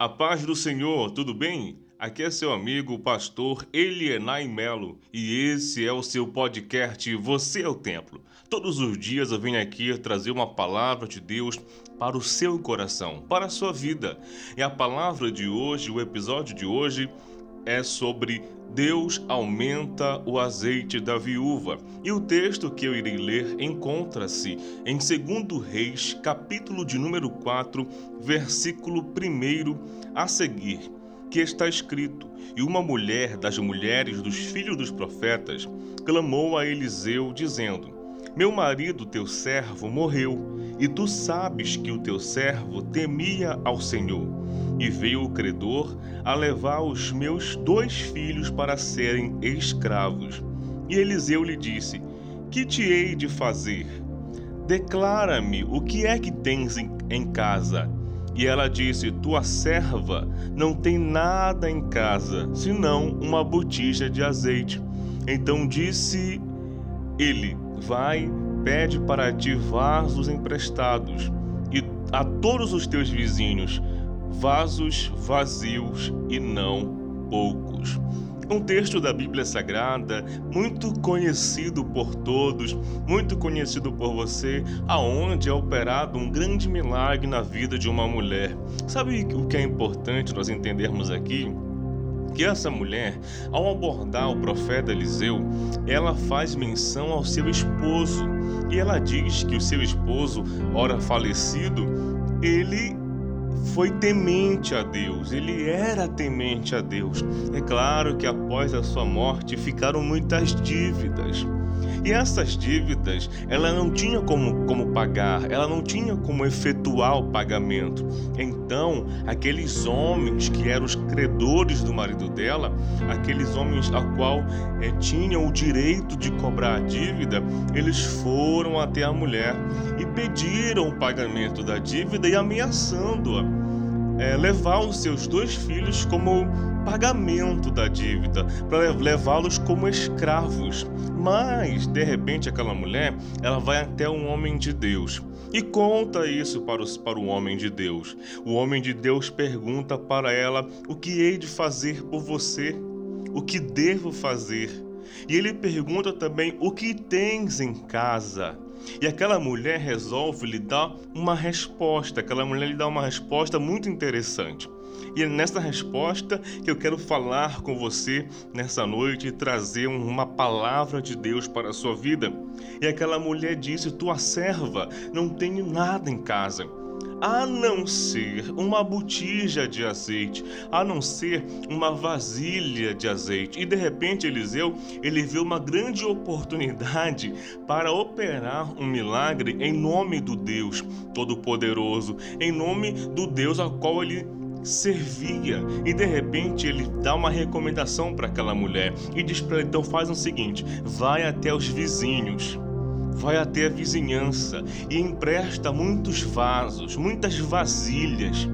A paz do Senhor, tudo bem? Aqui é seu amigo, o pastor Elienay Melo, e esse é o seu podcast Você é o Templo. Todos os dias eu venho aqui trazer uma palavra de Deus para o seu coração, para a sua vida. E a palavra de hoje, o episódio de hoje, é sobre Deus aumenta o azeite da viúva. E o texto que eu irei ler encontra-se em 2 Reis, capítulo de número 4, versículo 1 a seguir, que está escrito: E uma mulher das mulheres dos filhos dos profetas clamou a Eliseu, dizendo: Meu marido, teu servo, morreu, e tu sabes que o teu servo temia ao Senhor e veio o credor a levar os meus dois filhos para serem escravos. E Eliseu lhe disse: Que te hei de fazer? Declara-me o que é que tens em casa. E ela disse: Tua serva não tem nada em casa, senão uma botija de azeite. Então disse ele: Vai, pede para ti vasos emprestados, e a todos os teus vizinhos vasos vazios e não poucos. Um texto da Bíblia Sagrada muito conhecido por todos, muito conhecido por você, aonde é operado um grande milagre na vida de uma mulher. Sabe o que é importante nós entendermos aqui? que essa mulher, ao abordar o profeta Eliseu, ela faz menção ao seu esposo e ela diz que o seu esposo, ora falecido, ele foi temente a Deus, ele era temente a Deus. É claro que após a sua morte ficaram muitas dívidas. E essas dívidas, ela não tinha como, como pagar, ela não tinha como efetuar o pagamento. Então, aqueles homens que eram os credores do marido dela, aqueles homens a qual é, tinham o direito de cobrar a dívida, eles foram até a mulher e pediram o pagamento da dívida e ameaçando-a é, levar os seus dois filhos como pagamento da dívida, para levá-los como escravos. Mas, de repente, aquela mulher, ela vai até um homem de Deus e conta isso para, os, para o homem de Deus. O homem de Deus pergunta para ela: O que hei de fazer por você? O que devo fazer? E ele pergunta também: O que tens em casa? E aquela mulher resolve lhe dar uma resposta. Aquela mulher lhe dá uma resposta muito interessante. E é nessa resposta que eu quero falar com você nessa noite e trazer uma palavra de Deus para a sua vida. E aquela mulher disse: Tua serva não tem nada em casa a não ser uma botija de azeite, a não ser uma vasilha de azeite. E de repente Eliseu, ele viu uma grande oportunidade para operar um milagre em nome do Deus Todo-Poderoso, em nome do Deus ao qual ele servia e de repente ele dá uma recomendação para aquela mulher e diz para ela então faz o seguinte vai até os vizinhos vai até a vizinhança e empresta muitos vasos, muitas vasilhas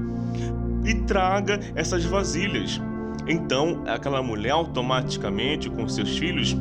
e traga essas vasilhas. Então, aquela mulher automaticamente com seus filhos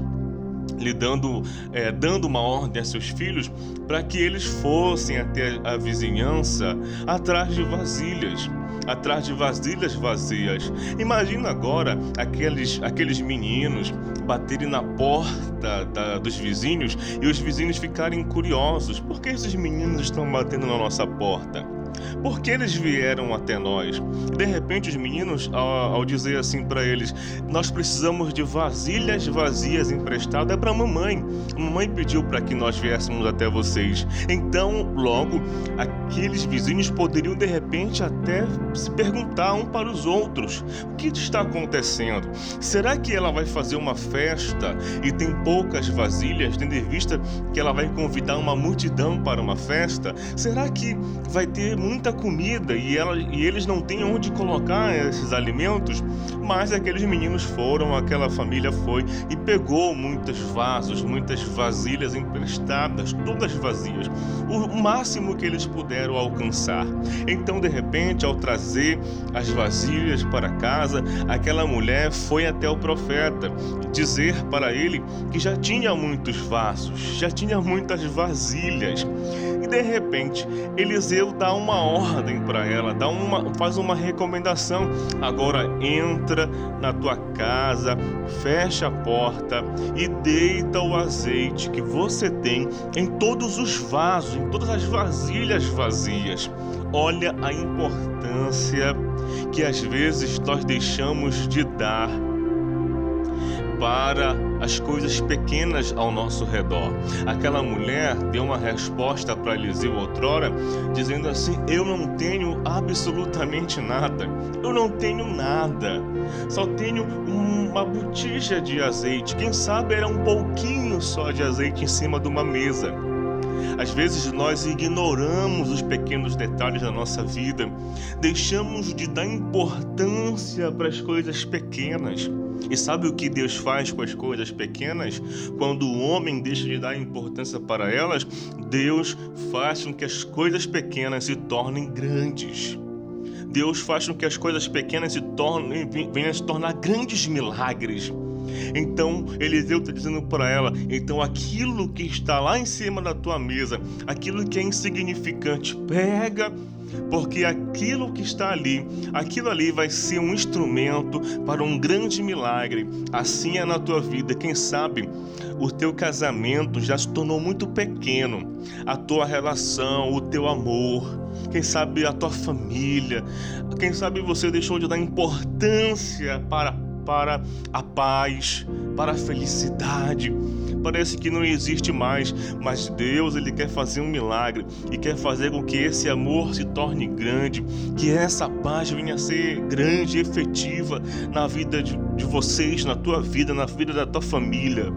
lhe dando, é, dando uma ordem a seus filhos para que eles fossem até a vizinhança atrás de vasilhas atrás de vasilhas vazias. Imagina agora aqueles, aqueles meninos baterem na porta da, dos vizinhos e os vizinhos ficarem curiosos. Por que esses meninos estão batendo na nossa porta? Por que eles vieram até nós? De repente, os meninos, ao, ao dizer assim para eles: Nós precisamos de vasilhas vazias emprestadas, é para mamãe. Mamãe pediu para que nós viéssemos até vocês. Então, logo, aqueles vizinhos poderiam de repente até se perguntar um para os outros: O que está acontecendo? Será que ela vai fazer uma festa e tem poucas vasilhas, tendo em vista que ela vai convidar uma multidão para uma festa? Será que vai ter muita comida e, ela, e eles não têm onde colocar esses alimentos, mas aqueles meninos foram, aquela família foi e pegou muitos vasos, muitas vasilhas emprestadas, todas vazias, o máximo que eles puderam alcançar. Então, de repente, ao trazer as vasilhas para casa, aquela mulher foi até o profeta dizer para ele que já tinha muitos vasos, já tinha muitas vasilhas. E de repente, Eliseu dá uma ordem para ela, dá uma, faz uma recomendação. Agora entra na tua casa, fecha a porta e deita o azeite que você tem em todos os vasos, em todas as vasilhas vazias. Olha a importância que às vezes nós deixamos de dar para as coisas pequenas ao nosso redor. Aquela mulher deu uma resposta para Eliseu outrora, dizendo assim: Eu não tenho absolutamente nada, eu não tenho nada, só tenho uma botija de azeite. Quem sabe era um pouquinho só de azeite em cima de uma mesa. Às vezes nós ignoramos os pequenos detalhes da nossa vida, deixamos de dar importância para as coisas pequenas. E sabe o que Deus faz com as coisas pequenas? Quando o homem deixa de dar importância para elas, Deus faz com que as coisas pequenas se tornem grandes. Deus faz com que as coisas pequenas se tornem, venham a se tornar grandes milagres. Então Eliseu está dizendo para ela: então aquilo que está lá em cima da tua mesa, aquilo que é insignificante, pega porque aquilo que está ali, aquilo ali vai ser um instrumento para um grande milagre. Assim é na tua vida. Quem sabe o teu casamento já se tornou muito pequeno, a tua relação, o teu amor, quem sabe a tua família, quem sabe você deixou de dar importância para para a paz, para a felicidade. Parece que não existe mais, mas Deus ele quer fazer um milagre e quer fazer com que esse amor se torne grande, que essa paz venha a ser grande e efetiva na vida de, de vocês, na tua vida, na vida da tua família.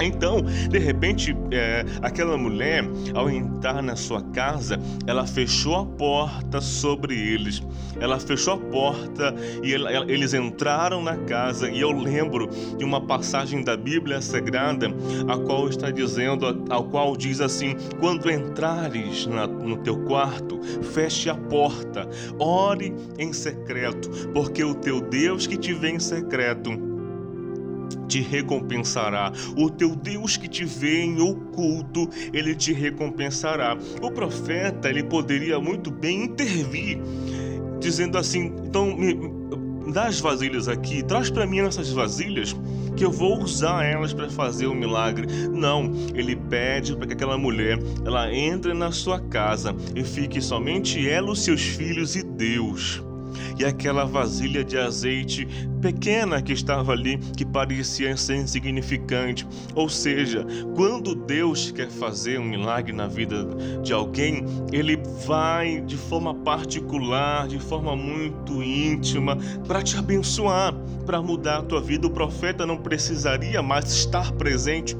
Então, de repente, é, aquela mulher, ao entrar na sua casa, ela fechou a porta sobre eles. Ela fechou a porta e ela, eles entraram na casa. E eu lembro de uma passagem da Bíblia Sagrada, a qual está dizendo, ao qual diz assim: quando entrares na, no teu quarto, feche a porta, ore em secreto, porque o teu Deus que te vê em secreto te recompensará. O teu Deus que te vê em oculto, ele te recompensará. O profeta, ele poderia muito bem intervir, dizendo assim: então, me, dá as vasilhas aqui, traz para mim essas vasilhas que eu vou usar elas para fazer o milagre. Não, ele pede para que aquela mulher ela entre na sua casa e fique somente ela, os seus filhos e Deus e aquela vasilha de azeite pequena que estava ali, que parecia ser insignificante. Ou seja, quando Deus quer fazer um milagre na vida de alguém, ele vai de forma particular, de forma muito íntima, para te abençoar, para mudar a tua vida. O profeta não precisaria mais estar presente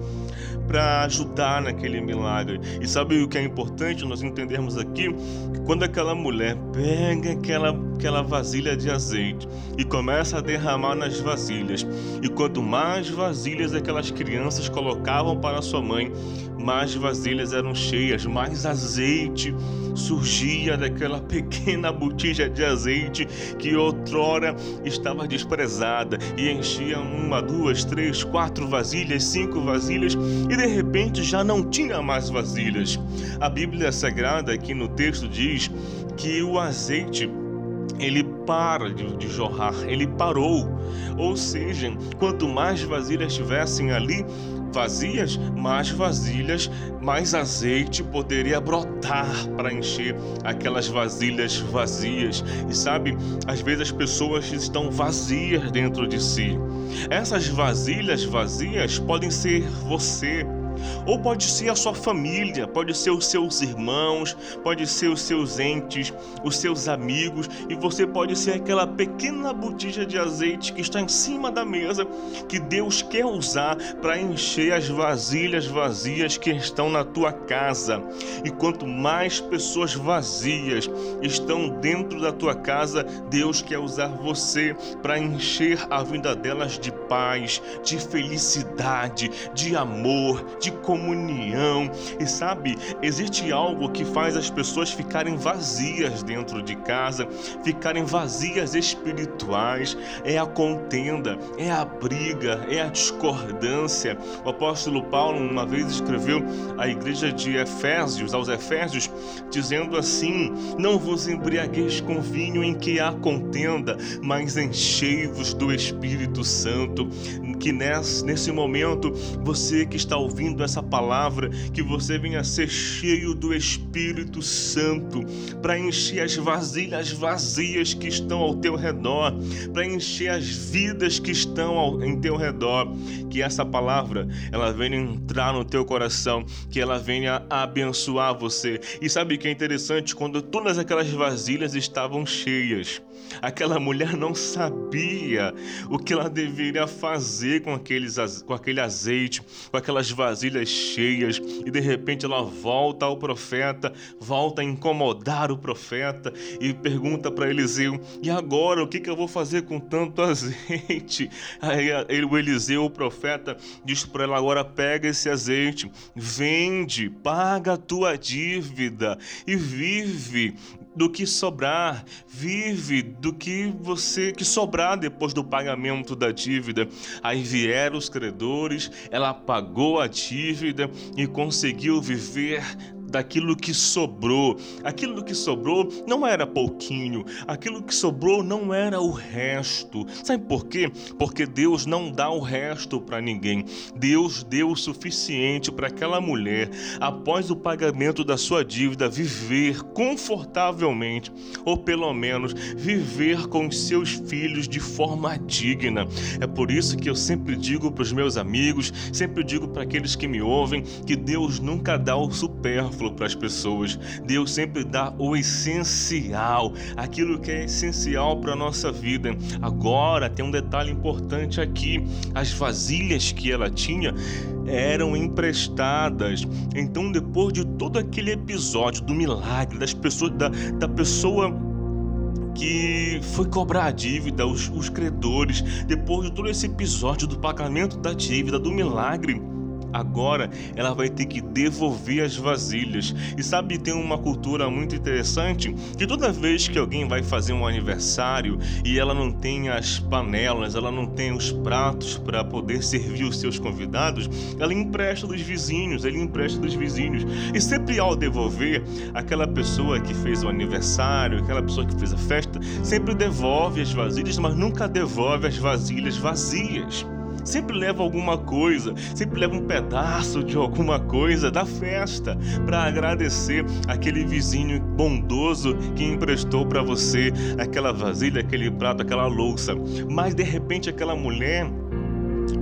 para ajudar naquele milagre. E sabe o que é importante nós entendermos aqui? Que quando aquela mulher pega aquela, aquela vasilha de azeite e começa a derramar nas vasilhas, e quanto mais vasilhas aquelas crianças colocavam para sua mãe, mais vasilhas eram cheias, mais azeite surgia daquela pequena botija de azeite que outrora estava desprezada e enchia uma, duas, três, quatro vasilhas, cinco vasilhas e de repente já não tinha mais vasilhas. A Bíblia Sagrada aqui no texto diz que o azeite ele para de, de, jorrar, ele parou. Ou seja, quanto mais vasilhas tivessem ali, vazias, mais vasilhas, mais azeite poderia brotar para encher aquelas vasilhas vazias. E sabe, às vezes as pessoas estão vazias dentro de si. Essas vasilhas vazias podem ser você ou pode ser a sua família, pode ser os seus irmãos, pode ser os seus entes, os seus amigos, e você pode ser aquela pequena botija de azeite que está em cima da mesa que Deus quer usar para encher as vasilhas vazias que estão na tua casa. E quanto mais pessoas vazias estão dentro da tua casa, Deus quer usar você para encher a vida delas de paz, de felicidade, de amor, de comunhão. E sabe, existe algo que faz as pessoas ficarem vazias dentro de casa, ficarem vazias espirituais. É a contenda, é a briga, é a discordância. O apóstolo Paulo uma vez escreveu à igreja de Efésios, aos Efésios, dizendo assim: Não vos embriagueis com vinho em que há contenda, mas enchei-vos do Espírito Santo. Que nesse, momento, você que está ouvindo essa palavra, que você venha ser cheio do Espírito Santo para encher as vasilhas vazias que estão ao teu redor, para encher as vidas que estão ao, em teu redor. Que essa palavra ela venha entrar no teu coração, que ela venha abençoar você. E sabe que é interessante? Quando todas aquelas vasilhas estavam cheias, aquela mulher não sabia o que ela deveria fazer com, aqueles, com aquele azeite, com aquelas vasilhas cheias, e de repente ela volta ao profeta, volta a incomodar o profeta e pergunta para Eliseu: E agora o que, que eu vou fazer com tanto azeite? Aí o Eliseu, o profeta, diz para ela: Agora pega esse azeite, vende, paga a tua dívida e vive do que sobrar, vive do que você que sobrar depois do pagamento da dívida. Aí vieram os credores, ela pagou a dívida e conseguiu viver daquilo que sobrou. Aquilo que sobrou não era pouquinho, aquilo que sobrou não era o resto. Sabe por quê? Porque Deus não dá o resto para ninguém. Deus deu o suficiente para aquela mulher, após o pagamento da sua dívida, viver confortavelmente, ou pelo menos viver com seus filhos de forma digna. É por isso que eu sempre digo para os meus amigos, sempre digo para aqueles que me ouvem, que Deus nunca dá o supérfluo para as pessoas. Deus sempre dá o essencial, aquilo que é essencial para a nossa vida. Agora, tem um detalhe importante aqui: as vasilhas que ela tinha eram emprestadas. Então, depois de todo aquele episódio do milagre, das pessoas, da, da pessoa que foi cobrar a dívida, os, os credores, depois de todo esse episódio do pagamento da dívida, do milagre agora ela vai ter que devolver as vasilhas. E sabe, tem uma cultura muito interessante que toda vez que alguém vai fazer um aniversário e ela não tem as panelas, ela não tem os pratos para poder servir os seus convidados, ela empresta dos vizinhos, ele empresta dos vizinhos. E sempre ao devolver, aquela pessoa que fez o aniversário, aquela pessoa que fez a festa, sempre devolve as vasilhas, mas nunca devolve as vasilhas vazias sempre leva alguma coisa, sempre leva um pedaço de alguma coisa da festa para agradecer aquele vizinho bondoso que emprestou para você aquela vasilha, aquele prato, aquela louça. Mas de repente aquela mulher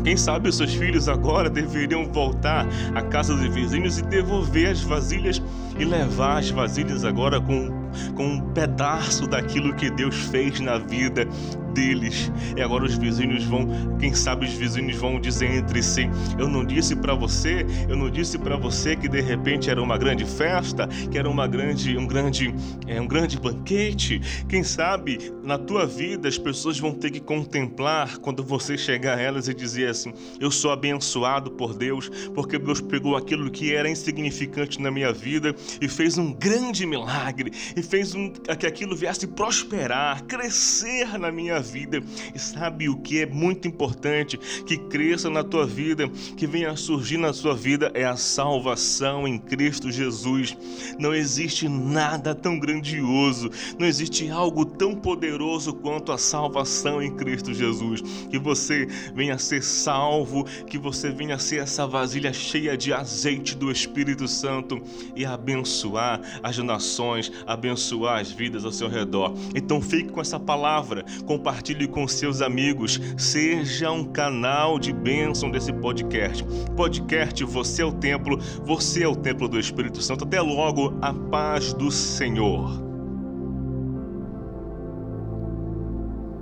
quem sabe os seus filhos agora deveriam voltar à casa dos vizinhos e devolver as vasilhas e levar as vasilhas agora com, com um pedaço daquilo que Deus fez na vida deles. E agora os vizinhos vão, quem sabe os vizinhos vão dizer entre si: Eu não disse para você, eu não disse para você que de repente era uma grande festa, que era uma grande, um grande, é, um grande banquete. Quem sabe na tua vida as pessoas vão ter que contemplar quando você chegar a elas e dizer assim: Eu sou abençoado por Deus, porque Deus pegou aquilo que era insignificante na minha vida e fez um grande milagre e fez um, que aquilo viesse prosperar, crescer na minha vida. E sabe o que é muito importante que cresça na tua vida, que venha a surgir na sua vida é a salvação em Cristo Jesus. Não existe nada tão grandioso, não existe algo tão poderoso quanto a salvação em Cristo Jesus. Que você venha a ser salvo, que você venha a ser essa vasilha cheia de azeite do Espírito Santo e abençoar as nações, abençoar as vidas ao seu redor. Então fique com essa palavra, compartilhe compartilhe com seus amigos, seja um canal de bênção desse podcast. Podcast Você é o Templo, você é o Templo do Espírito Santo. Até logo, a paz do Senhor.